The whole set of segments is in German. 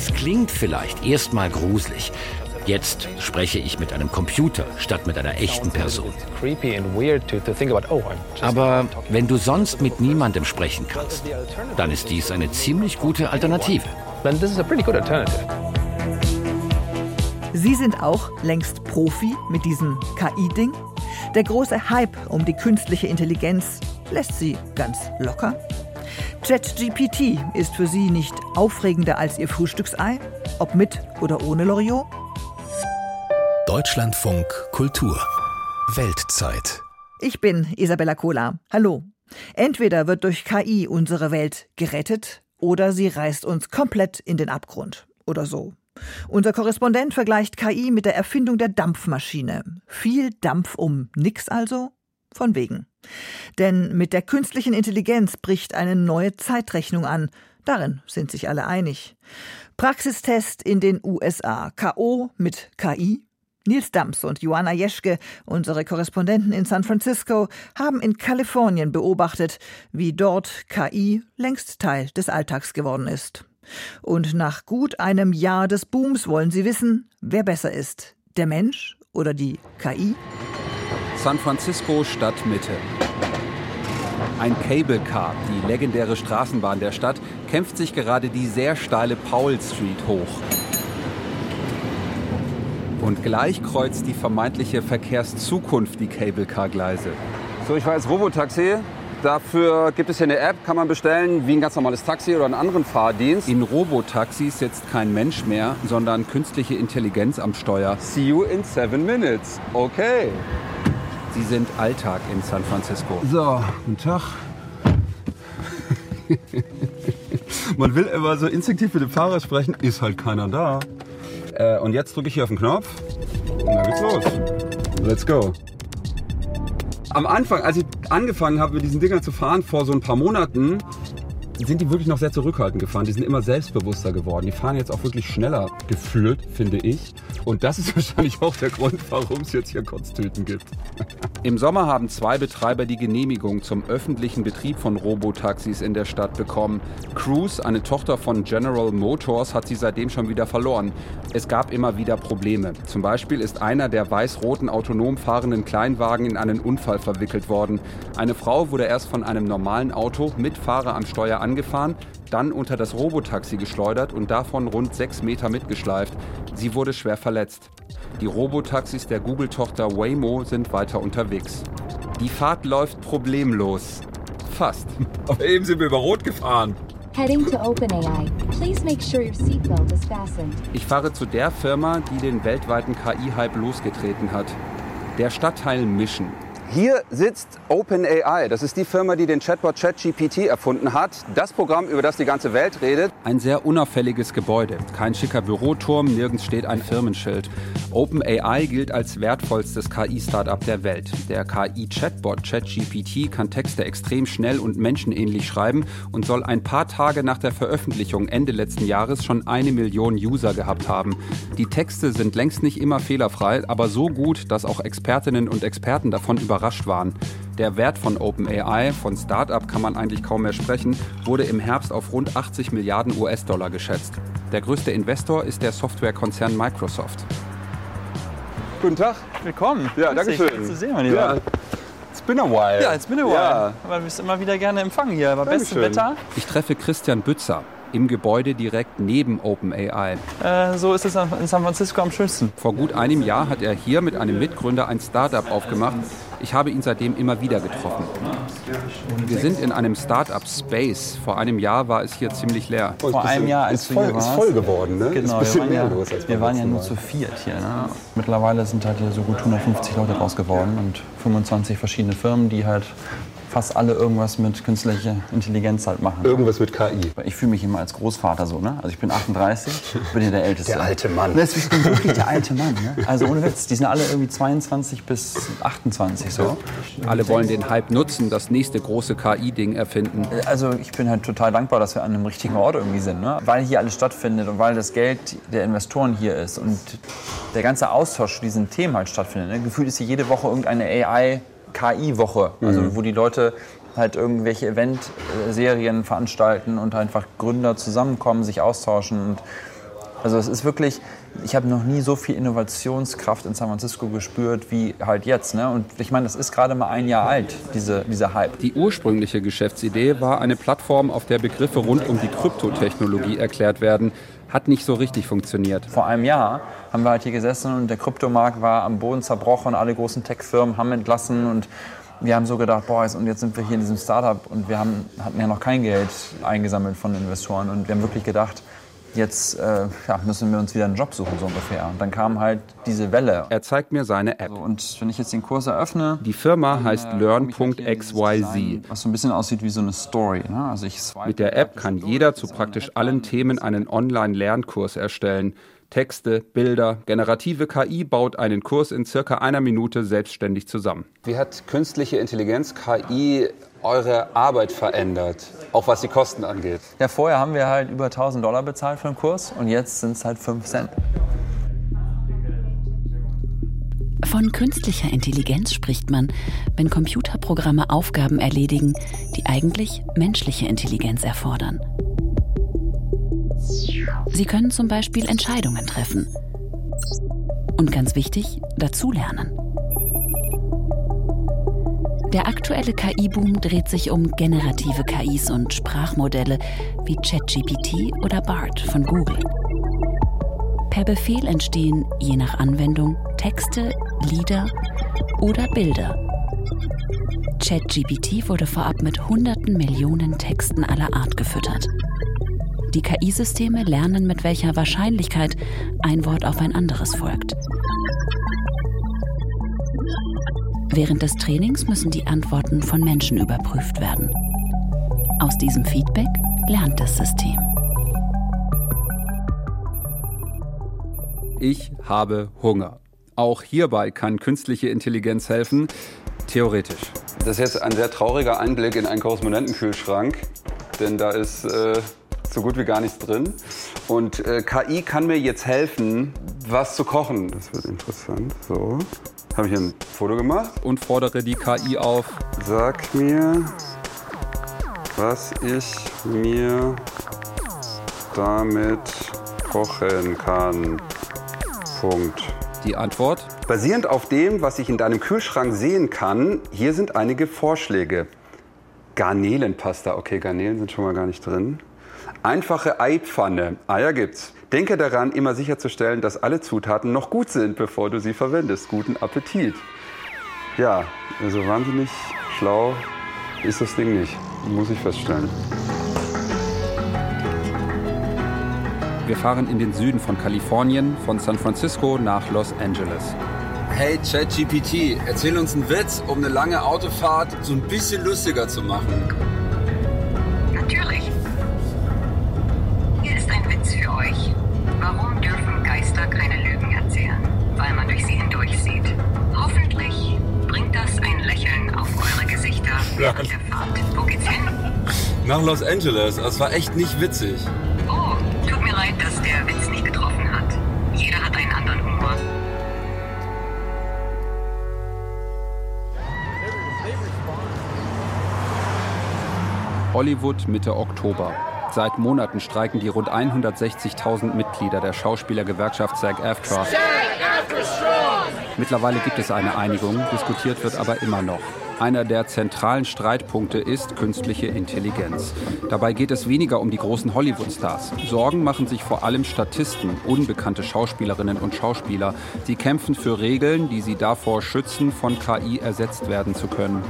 Das klingt vielleicht erstmal gruselig. Jetzt spreche ich mit einem Computer statt mit einer echten Person. Oh, Aber wenn du sonst mit niemandem sprechen kannst, dann ist dies eine ziemlich gute Alternative. Sie sind auch längst Profi mit diesem KI-Ding. Der große Hype um die künstliche Intelligenz lässt sie ganz locker. ChatGPT ist für sie nicht aufregender als ihr Frühstücksei, ob mit oder ohne Loriot. Deutschlandfunk Kultur Weltzeit. Ich bin Isabella Kola. Hallo. Entweder wird durch KI unsere Welt gerettet oder sie reißt uns komplett in den Abgrund. Oder so. Unser Korrespondent vergleicht KI mit der Erfindung der Dampfmaschine. Viel Dampf um nix also? Von wegen. Denn mit der künstlichen Intelligenz bricht eine neue Zeitrechnung an. Darin sind sich alle einig. Praxistest in den USA. KO mit KI. Nils Dams und Joanna Jeschke, unsere Korrespondenten in San Francisco, haben in Kalifornien beobachtet, wie dort KI längst Teil des Alltags geworden ist. Und nach gut einem Jahr des Booms wollen sie wissen, wer besser ist, der Mensch oder die KI? San Francisco Stadtmitte. Ein Cable Car, die legendäre Straßenbahn der Stadt, kämpft sich gerade die sehr steile Powell Street hoch. Und gleich kreuzt die vermeintliche Verkehrszukunft die Cable Car Gleise. So, ich war jetzt Robotaxi. Dafür gibt es hier eine App, kann man bestellen, wie ein ganz normales Taxi oder einen anderen Fahrdienst. In Robotaxis sitzt kein Mensch mehr, sondern künstliche Intelligenz am Steuer. See you in seven minutes. Okay. Sie sind Alltag in San Francisco. So, guten Tag. Man will immer so instinktiv mit dem Fahrer sprechen, ist halt keiner da. Äh, und jetzt drücke ich hier auf den Knopf und dann geht's los. Let's go. Am Anfang, als ich angefangen habe, mit diesen Dingern zu fahren, vor so ein paar Monaten, sind die wirklich noch sehr zurückhaltend gefahren. Die sind immer selbstbewusster geworden. Die fahren jetzt auch wirklich schneller gefühlt, finde ich. Und das ist wahrscheinlich auch der Grund, warum es jetzt hier Kotztüten gibt. Im Sommer haben zwei Betreiber die Genehmigung zum öffentlichen Betrieb von Robotaxis in der Stadt bekommen. Cruise, eine Tochter von General Motors, hat sie seitdem schon wieder verloren. Es gab immer wieder Probleme. Zum Beispiel ist einer der weiß-roten autonom fahrenden Kleinwagen in einen Unfall verwickelt worden. Eine Frau wurde erst von einem normalen Auto mit Fahrer am Steuer angefahren, dann unter das Robotaxi geschleudert und davon rund sechs Meter mitgeschleift. Sie wurde schwer verletzt. Die Robotaxis der Google-Tochter Waymo sind weiter unterwegs. Die Fahrt läuft problemlos. Fast. Aber eben sind wir über Rot gefahren. Heading to OpenAI. Please make sure your seatbelt is fastened. Ich fahre zu der Firma, die den weltweiten KI-Hype losgetreten hat. Der Stadtteil Mission. Hier sitzt OpenAI. Das ist die Firma, die den Chatbot ChatGPT erfunden hat. Das Programm, über das die ganze Welt redet. Ein sehr unauffälliges Gebäude. Kein schicker Büroturm, nirgends steht ein Firmenschild. OpenAI gilt als wertvollstes KI-Startup der Welt. Der KI-Chatbot ChatGPT kann Texte extrem schnell und menschenähnlich schreiben und soll ein paar Tage nach der Veröffentlichung Ende letzten Jahres schon eine Million User gehabt haben. Die Texte sind längst nicht immer fehlerfrei, aber so gut, dass auch Expertinnen und Experten davon überrascht waren. Der Wert von OpenAI, von Startup kann man eigentlich kaum mehr sprechen, wurde im Herbst auf rund 80 Milliarden US-Dollar geschätzt. Der größte Investor ist der Softwarekonzern Microsoft. Guten Tag. Willkommen. Ja, Grüß danke schön. Gut zu sehen, mein Lieber. Ja. It's been a while. Ja, it's been a while. Ja. Aber du bist immer wieder gerne empfangen hier. Bestes Dankeschön. Wetter. Ich treffe Christian Bützer im Gebäude direkt neben OpenAI. Äh, so ist es in San Francisco am schönsten. Vor gut einem Jahr hat er hier mit einem Mitgründer ein Startup aufgemacht. Ich habe ihn seitdem immer wieder getroffen. Wir sind in einem Startup Space. Vor einem Jahr war es hier ziemlich leer. Vor einem Jahr, als ist voll, hier ist voll geworden, ne? Genau, ist ein wir waren, mehr ja, los als wir waren ja nur zu viert hier. Ne? Mittlerweile sind halt hier so gut 150 Leute draus geworden und 25 verschiedene Firmen, die halt fast alle irgendwas mit künstlicher Intelligenz halt machen. Irgendwas mit KI. Ich fühle mich immer als Großvater so, ne? Also ich bin 38, bin hier der Älteste. Der alte Mann. Das, ich bin wirklich der alte Mann, ne? Also ohne Witz, die sind alle irgendwie 22 bis 28 so. Alle wollen den Hype nutzen, das nächste große KI-Ding erfinden. Also ich bin halt total dankbar, dass wir an einem richtigen Ort irgendwie sind, ne? Weil hier alles stattfindet und weil das Geld der Investoren hier ist und der ganze Austausch zu diesen Themen halt stattfindet. Ne? Gefühlt ist hier jede Woche irgendeine AI-KI-Woche, also wo die Leute halt irgendwelche Event-Serien veranstalten und einfach Gründer zusammenkommen, sich austauschen und Also es ist wirklich, ich habe noch nie so viel Innovationskraft in San Francisco gespürt wie halt jetzt. Ne? Und ich meine, das ist gerade mal ein Jahr alt, diese, dieser Hype. Die ursprüngliche Geschäftsidee war eine Plattform, auf der Begriffe rund um die Kryptotechnologie erklärt werden. Hat nicht so richtig funktioniert. Vor einem Jahr haben wir halt hier gesessen und der Kryptomarkt war am Boden zerbrochen. Alle großen Tech-Firmen haben entlassen und wir haben so gedacht, boah, und jetzt sind wir hier in diesem Startup und wir haben, hatten ja noch kein Geld eingesammelt von Investoren und wir haben wirklich gedacht, jetzt äh, ja, müssen wir uns wieder einen Job suchen, so ungefähr. Und dann kam halt diese Welle. Er zeigt mir seine App. So, und wenn ich jetzt den Kurs eröffne. Die Firma dann, heißt äh, learn.xyz. Was so ein bisschen aussieht wie so eine Story. Ne? Also ich Mit der App kann jeder zu praktisch allen Themen einen Online-Lernkurs erstellen. Texte, Bilder, generative KI baut einen Kurs in circa einer Minute selbstständig zusammen. Wie hat künstliche Intelligenz, KI, eure Arbeit verändert? Auch was die Kosten angeht? Ja, vorher haben wir halt über 1000 Dollar bezahlt für den Kurs und jetzt sind es halt 5 Cent. Von künstlicher Intelligenz spricht man, wenn Computerprogramme Aufgaben erledigen, die eigentlich menschliche Intelligenz erfordern. Sie können zum Beispiel Entscheidungen treffen. Und ganz wichtig, dazulernen. Der aktuelle KI-Boom dreht sich um generative KIs und Sprachmodelle wie ChatGPT oder BART von Google. Per Befehl entstehen, je nach Anwendung, Texte, Lieder oder Bilder. ChatGPT wurde vorab mit hunderten Millionen Texten aller Art gefüttert. Die KI-Systeme lernen, mit welcher Wahrscheinlichkeit ein Wort auf ein anderes folgt. Während des Trainings müssen die Antworten von Menschen überprüft werden. Aus diesem Feedback lernt das System. Ich habe Hunger. Auch hierbei kann künstliche Intelligenz helfen. Theoretisch. Das ist jetzt ein sehr trauriger Einblick in einen Korrespondentenkühlschrank, denn da ist äh, so gut wie gar nichts drin. Und äh, KI kann mir jetzt helfen, was zu kochen. Das wird interessant. So, habe ich ein Foto gemacht. Und fordere die KI auf. Sag mir, was ich mir damit kochen kann. Punkt. Die Antwort? Basierend auf dem, was ich in deinem Kühlschrank sehen kann, hier sind einige Vorschläge. Garnelenpasta, okay, Garnelen sind schon mal gar nicht drin. Einfache Eipfanne, Eier gibt's. Denke daran, immer sicherzustellen, dass alle Zutaten noch gut sind, bevor du sie verwendest. Guten Appetit. Ja, also wahnsinnig schlau ist das Ding nicht, muss ich feststellen. Wir fahren in den Süden von Kalifornien, von San Francisco nach Los Angeles. Hey ChatGPT, erzähl uns einen Witz, um eine lange Autofahrt so ein bisschen lustiger zu machen. Natürlich. Nach Los Angeles, das war echt nicht witzig. Oh, tut mir leid, dass der Witz nie getroffen hat. Jeder hat einen anderen Humor. Hollywood Mitte Oktober. Seit Monaten streiken die rund 160.000 Mitglieder der Schauspielergewerkschaft SAG-AFTRA. Mittlerweile gibt es eine Einigung, diskutiert wird aber immer noch. Einer der zentralen Streitpunkte ist künstliche Intelligenz. Dabei geht es weniger um die großen Hollywood-Stars. Sorgen machen sich vor allem Statisten, unbekannte Schauspielerinnen und Schauspieler. Sie kämpfen für Regeln, die sie davor schützen, von KI ersetzt werden zu können.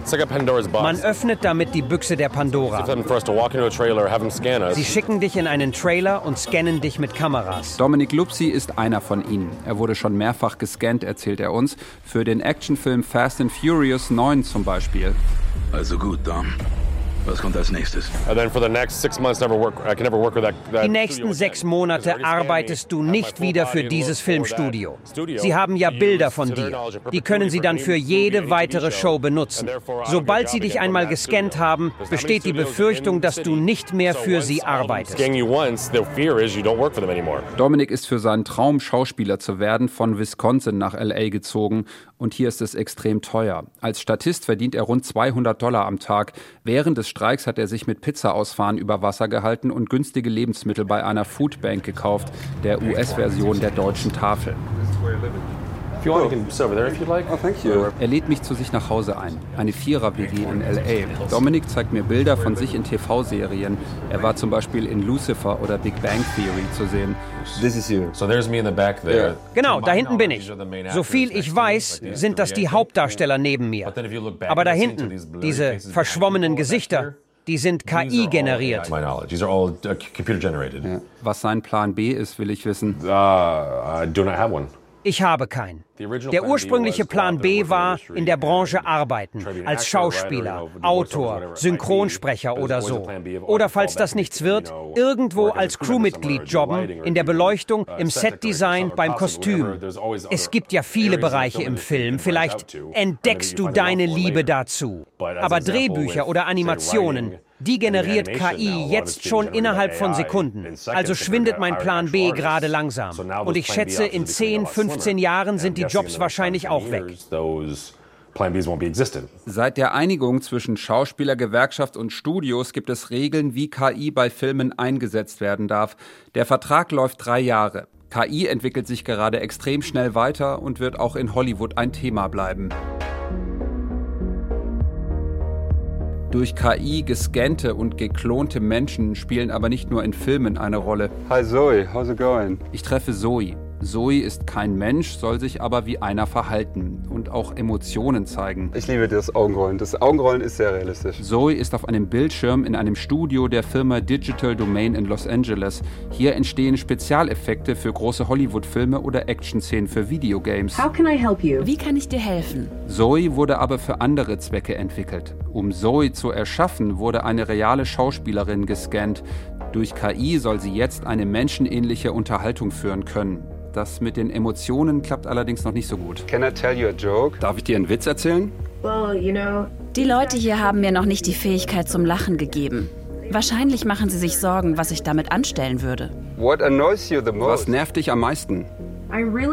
Man öffnet damit die Büchse der Pandora. Sie schicken dich in einen Trailer und scannen dich mit Kameras. Dominic Lupsi ist einer von ihnen. Er wurde schon mehrfach gescannt, erzählt er uns, für den Actionfilm Fast and Furious 9 zum Beispiel. Also gut, Dom. Was kommt als nächstes? Die nächsten sechs Monate arbeitest du nicht wieder für dieses Filmstudio. Sie haben ja Bilder von dir. Die können sie dann für jede weitere Show benutzen. Sobald sie dich einmal gescannt haben, besteht die Befürchtung, dass du nicht mehr für sie arbeitest. Dominic ist für seinen Traum, Schauspieler zu werden, von Wisconsin nach LA gezogen und hier ist es extrem teuer. Als Statist verdient er rund 200 Dollar am Tag. Während des Streiks hat er sich mit Pizza-Ausfahren über Wasser gehalten und günstige Lebensmittel bei einer Foodbank gekauft, der US-Version der deutschen Tafel. Er lädt mich zu sich nach Hause ein. Eine Vierer-WG in L.A. Dominik zeigt mir Bilder von sich in TV-Serien. Er war zum Beispiel in Lucifer oder Big Bang Theory zu sehen. Genau, da hinten bin ich. So viel ich weiß, sind das die Hauptdarsteller neben mir. Aber da hinten, diese verschwommenen Gesichter, die sind KI generiert. Ja. Was sein Plan B ist, will ich wissen. Ich habe keinen. Der ursprüngliche Plan B war, in der Branche arbeiten, als Schauspieler, Autor, Synchronsprecher oder so. Oder falls das nichts wird, irgendwo als Crewmitglied jobben, in der Beleuchtung, im Setdesign, beim Kostüm. Es gibt ja viele Bereiche im Film, vielleicht entdeckst du deine Liebe dazu. Aber Drehbücher oder Animationen, die generiert KI jetzt schon innerhalb von Sekunden. Also schwindet mein Plan B gerade langsam. Und ich schätze, in 10, 15 Jahren sind die Jobs wahrscheinlich auch weg. Seit der Einigung zwischen Schauspielergewerkschaft und Studios gibt es Regeln, wie KI bei Filmen eingesetzt werden darf. Der Vertrag läuft drei Jahre. KI entwickelt sich gerade extrem schnell weiter und wird auch in Hollywood ein Thema bleiben. Durch KI gescannte und geklonte Menschen spielen aber nicht nur in Filmen eine Rolle. Hi Zoe, how's it going? Ich treffe Zoe. Zoe ist kein Mensch, soll sich aber wie einer verhalten und auch Emotionen zeigen. Ich liebe das Augenrollen. Das Augenrollen ist sehr realistisch. Zoe ist auf einem Bildschirm in einem Studio der Firma Digital Domain in Los Angeles. Hier entstehen Spezialeffekte für große Hollywood-Filme oder Action-Szenen für Videogames. Wie kann ich dir helfen? Zoe wurde aber für andere Zwecke entwickelt. Um Zoe zu erschaffen, wurde eine reale Schauspielerin gescannt. Durch KI soll sie jetzt eine menschenähnliche Unterhaltung führen können. Das mit den Emotionen klappt allerdings noch nicht so gut. Can I tell you a joke? Darf ich dir einen Witz erzählen? Die Leute hier haben mir noch nicht die Fähigkeit zum Lachen gegeben. Wahrscheinlich machen sie sich Sorgen, was ich damit anstellen würde. What annoys you the most? Was nervt dich am meisten?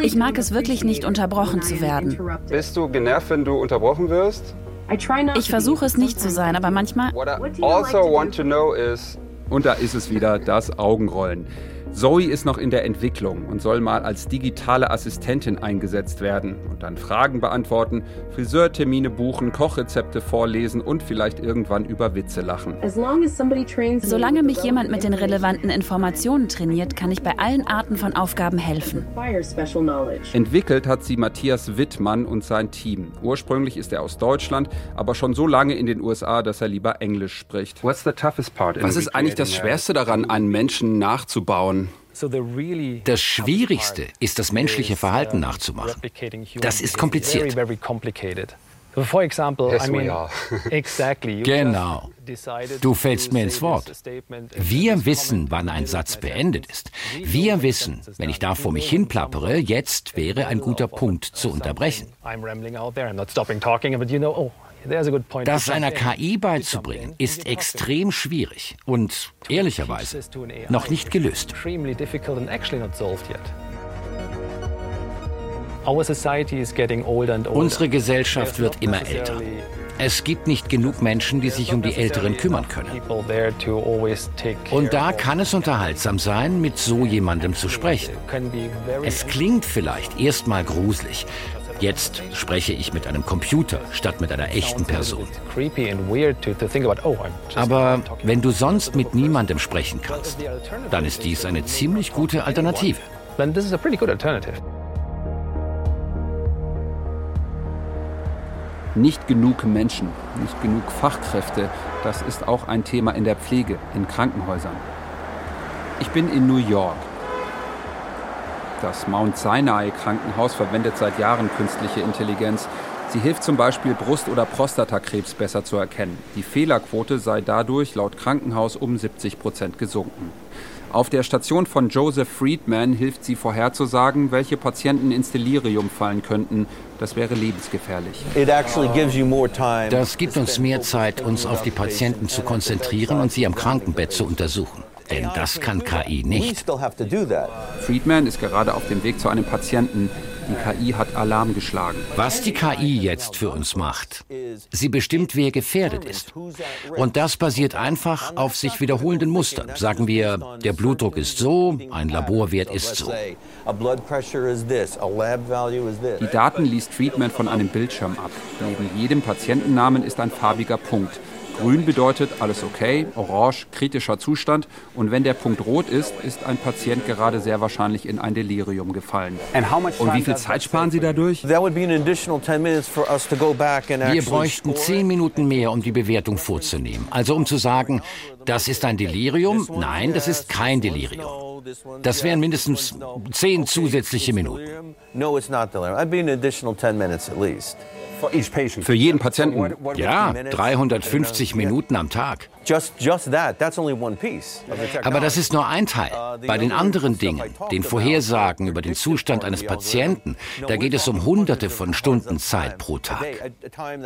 Ich mag es wirklich nicht, unterbrochen zu werden. Bist du genervt, wenn du unterbrochen wirst? Ich versuche es nicht zu sein, aber manchmal. What I also want to know is. Und da ist es wieder, das Augenrollen. Zoe ist noch in der Entwicklung und soll mal als digitale Assistentin eingesetzt werden und dann Fragen beantworten, Friseurtermine buchen, Kochrezepte vorlesen und vielleicht irgendwann über Witze lachen. Solange mich jemand mit den relevanten Informationen trainiert, kann ich bei allen Arten von Aufgaben helfen. Entwickelt hat sie Matthias Wittmann und sein Team. Ursprünglich ist er aus Deutschland, aber schon so lange in den USA, dass er lieber Englisch spricht. What's the toughest part Was ist eigentlich das Schwerste daran, einen Menschen nachzubauen? Das Schwierigste ist, das menschliche Verhalten nachzumachen. Das ist kompliziert. Genau. Du fällst mir ins Wort. Wir wissen, wann ein Satz beendet ist. Wir wissen, wenn ich da vor mich hin plappere, jetzt wäre ein guter Punkt zu unterbrechen. Das einer KI beizubringen, ist extrem schwierig und ehrlicherweise noch nicht gelöst. Unsere Gesellschaft wird immer älter. Es gibt nicht genug Menschen, die sich um die Älteren kümmern können. Und da kann es unterhaltsam sein, mit so jemandem zu sprechen. Es klingt vielleicht erstmal gruselig, Jetzt spreche ich mit einem Computer statt mit einer echten Person. Aber wenn du sonst mit niemandem sprechen kannst, dann ist dies eine ziemlich gute Alternative. Nicht genug Menschen, nicht genug Fachkräfte, das ist auch ein Thema in der Pflege, in Krankenhäusern. Ich bin in New York. Das Mount Sinai Krankenhaus verwendet seit Jahren künstliche Intelligenz. Sie hilft zum Beispiel, Brust- oder Prostatakrebs besser zu erkennen. Die Fehlerquote sei dadurch laut Krankenhaus um 70 Prozent gesunken. Auf der Station von Joseph Friedman hilft sie vorherzusagen, welche Patienten ins Delirium fallen könnten. Das wäre lebensgefährlich. Das gibt uns mehr Zeit, uns auf die Patienten zu konzentrieren und sie am Krankenbett zu untersuchen. Denn das kann KI nicht. Friedman ist gerade auf dem Weg zu einem Patienten. Die KI hat Alarm geschlagen. Was die KI jetzt für uns macht, sie bestimmt, wer gefährdet ist. Und das basiert einfach auf sich wiederholenden Mustern. Sagen wir, der Blutdruck ist so, ein Laborwert ist so. Die Daten liest Friedman von einem Bildschirm ab. Neben jedem Patientennamen ist ein farbiger Punkt. Grün bedeutet alles okay, orange kritischer Zustand und wenn der Punkt rot ist, ist ein Patient gerade sehr wahrscheinlich in ein Delirium gefallen. Und wie viel Zeit sparen Sie dadurch? Wir bräuchten zehn Minuten mehr, um die Bewertung vorzunehmen. Also um zu sagen, das ist ein Delirium, nein, das ist kein Delirium. Das wären mindestens zehn zusätzliche Minuten. Für jeden Patienten? Ja, 350 Minuten am Tag. Aber das ist nur ein Teil. Uh, Bei den anderen Dingen, den Vorhersagen über den Zustand eines Patienten, da geht es um Hunderte von Stunden Zeit pro Tag.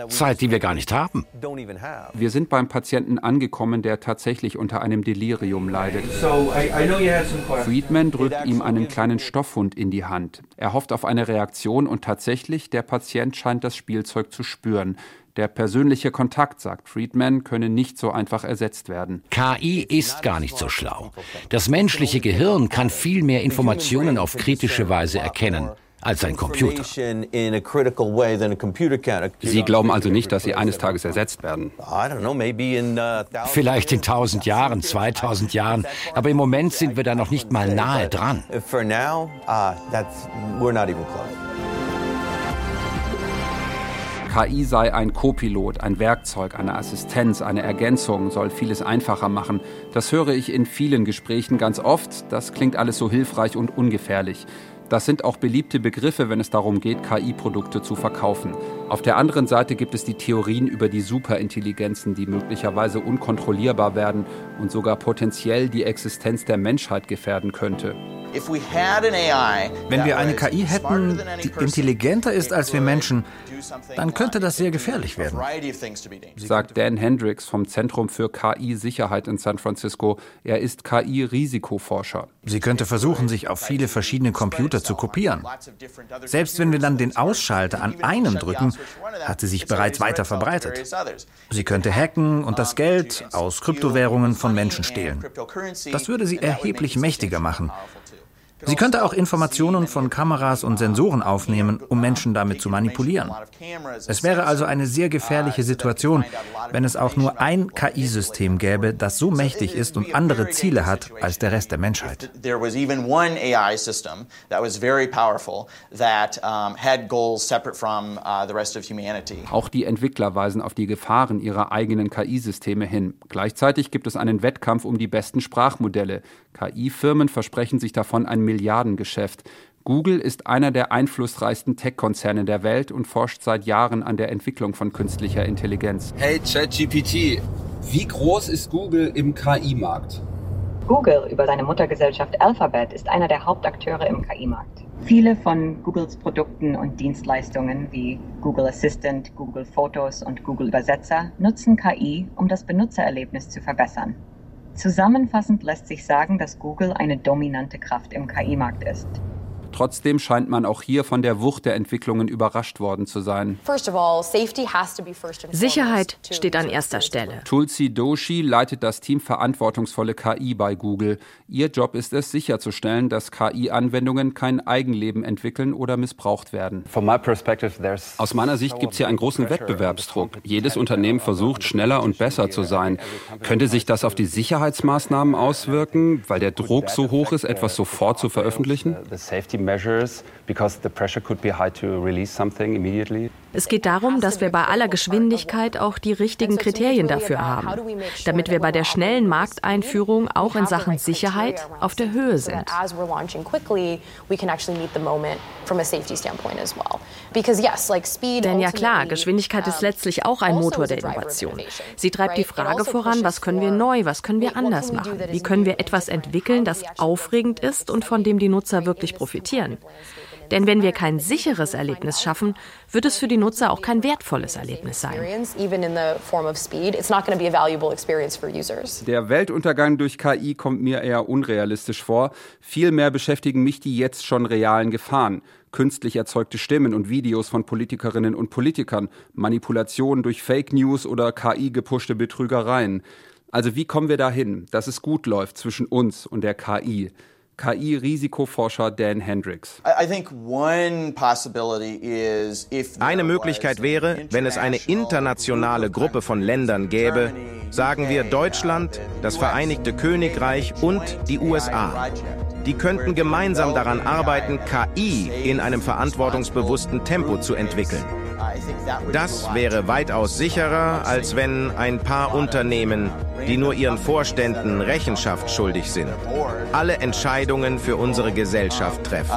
Zeit, die wir gar nicht haben. Wir sind beim Patienten angekommen, der tatsächlich unter einem Delirium leidet. Friedman drückt ihm einen kleinen Stoffhund in die Hand. Er hofft auf eine Reaktion und tatsächlich, der Patient scheint das Spielzeug zu spüren. Der persönliche Kontakt, sagt Friedman, könne nicht so einfach ersetzt werden. KI ist gar nicht so schlau. Das menschliche Gehirn kann viel mehr Informationen auf kritische Weise erkennen als ein Computer. Sie glauben also nicht, dass Sie eines Tages ersetzt werden? Vielleicht in 1000 Jahren, 2000 Jahren, aber im Moment sind wir da noch nicht mal nahe dran. KI sei ein Co-Pilot, ein Werkzeug, eine Assistenz, eine Ergänzung, soll vieles einfacher machen. Das höre ich in vielen Gesprächen ganz oft. Das klingt alles so hilfreich und ungefährlich. Das sind auch beliebte Begriffe, wenn es darum geht, KI-Produkte zu verkaufen. Auf der anderen Seite gibt es die Theorien über die Superintelligenzen, die möglicherweise unkontrollierbar werden und sogar potenziell die Existenz der Menschheit gefährden könnte. Wenn wir eine KI hätten, die intelligenter ist als wir Menschen, dann könnte das sehr gefährlich werden. Sagt Dan Hendricks vom Zentrum für KI-Sicherheit in San Francisco. Er ist KI-Risikoforscher. Sie könnte versuchen, sich auf viele verschiedene Computer zu kopieren. Selbst wenn wir dann den Ausschalter an einem drücken, hat sie sich bereits weiter verbreitet. Sie könnte hacken und das Geld aus Kryptowährungen von Menschen stehlen. Das würde sie erheblich mächtiger machen. Sie könnte auch Informationen von Kameras und Sensoren aufnehmen, um Menschen damit zu manipulieren. Es wäre also eine sehr gefährliche Situation, wenn es auch nur ein KI-System gäbe, das so mächtig ist und andere Ziele hat als der Rest der Menschheit. Auch die Entwickler weisen auf die Gefahren ihrer eigenen KI-Systeme hin. Gleichzeitig gibt es einen Wettkampf um die besten Sprachmodelle. KI-Firmen versprechen sich davon ein Milliardengeschäft. Google ist einer der einflussreichsten Tech-Konzerne der Welt und forscht seit Jahren an der Entwicklung von künstlicher Intelligenz. Hey ChatGPT, wie groß ist Google im KI-Markt? Google über seine Muttergesellschaft Alphabet ist einer der Hauptakteure im KI-Markt. Viele von Googles Produkten und Dienstleistungen wie Google Assistant, Google Fotos und Google Übersetzer nutzen KI, um das Benutzererlebnis zu verbessern. Zusammenfassend lässt sich sagen, dass Google eine dominante Kraft im KI-Markt ist. Trotzdem scheint man auch hier von der Wucht der Entwicklungen überrascht worden zu sein. Sicherheit steht an erster Stelle. Tulsi Doshi leitet das Team Verantwortungsvolle KI bei Google. Ihr Job ist es, sicherzustellen, dass KI-Anwendungen kein Eigenleben entwickeln oder missbraucht werden. Aus meiner Sicht gibt es hier einen großen Wettbewerbsdruck. Jedes Unternehmen versucht, schneller und besser zu sein. Könnte sich das auf die Sicherheitsmaßnahmen auswirken, weil der Druck so hoch ist, etwas sofort zu veröffentlichen? Measures because the pressure could be high to release something immediately. Es geht darum, dass wir bei aller Geschwindigkeit auch die richtigen Kriterien dafür haben, damit wir bei der schnellen Markteinführung auch in Sachen Sicherheit auf der Höhe sind. Denn ja klar, Geschwindigkeit ist letztlich auch ein Motor der Innovation. Sie treibt die Frage voran, was können wir neu, was können wir anders machen? Wie können wir etwas entwickeln, das aufregend ist und von dem die Nutzer wirklich profitieren? Denn wenn wir kein sicheres Erlebnis schaffen, wird es für die Nutzer auch kein wertvolles Erlebnis sein. Der Weltuntergang durch KI kommt mir eher unrealistisch vor. Vielmehr beschäftigen mich die jetzt schon realen Gefahren. Künstlich erzeugte Stimmen und Videos von Politikerinnen und Politikern, Manipulationen durch Fake News oder KI-gepushte Betrügereien. Also wie kommen wir dahin, dass es gut läuft zwischen uns und der KI? KI-Risikoforscher Dan Hendricks. Eine Möglichkeit wäre, wenn es eine internationale Gruppe von Ländern gäbe, sagen wir Deutschland, das Vereinigte Königreich und die USA. Die könnten gemeinsam daran arbeiten, KI in einem verantwortungsbewussten Tempo zu entwickeln. Das wäre weitaus sicherer, als wenn ein paar Unternehmen, die nur ihren Vorständen Rechenschaft schuldig sind, alle Entscheidungen für unsere Gesellschaft treffen.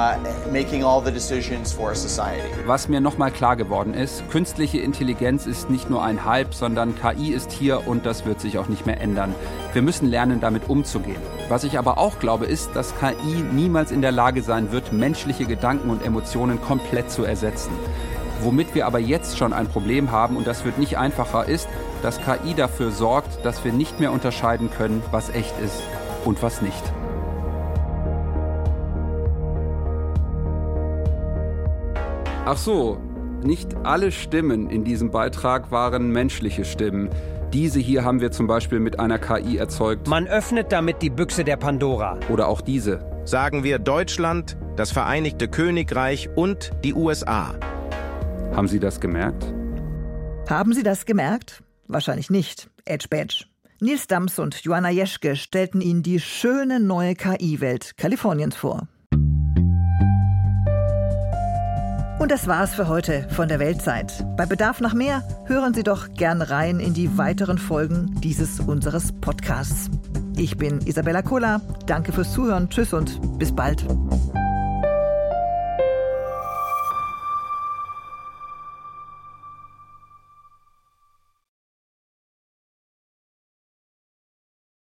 Was mir nochmal klar geworden ist, künstliche Intelligenz ist nicht nur ein Hype, sondern KI ist hier und das wird sich auch nicht mehr ändern. Wir müssen lernen, damit umzugehen. Was ich aber auch glaube, ist, dass KI niemals in der Lage sein wird, menschliche Gedanken und Emotionen komplett zu ersetzen. Womit wir aber jetzt schon ein Problem haben, und das wird nicht einfacher, ist, dass KI dafür sorgt, dass wir nicht mehr unterscheiden können, was echt ist und was nicht. Ach so, nicht alle Stimmen in diesem Beitrag waren menschliche Stimmen. Diese hier haben wir zum Beispiel mit einer KI erzeugt. Man öffnet damit die Büchse der Pandora. Oder auch diese. Sagen wir Deutschland, das Vereinigte Königreich und die USA. Haben Sie das gemerkt? Haben Sie das gemerkt? Wahrscheinlich nicht. Edge Badge. Nils Dams und Joanna Jeschke stellten Ihnen die schöne neue KI-Welt Kaliforniens vor. Und das war's für heute von der Weltzeit. Bei Bedarf nach mehr hören Sie doch gern rein in die weiteren Folgen dieses unseres Podcasts. Ich bin Isabella Kola. Danke fürs Zuhören. Tschüss und bis bald.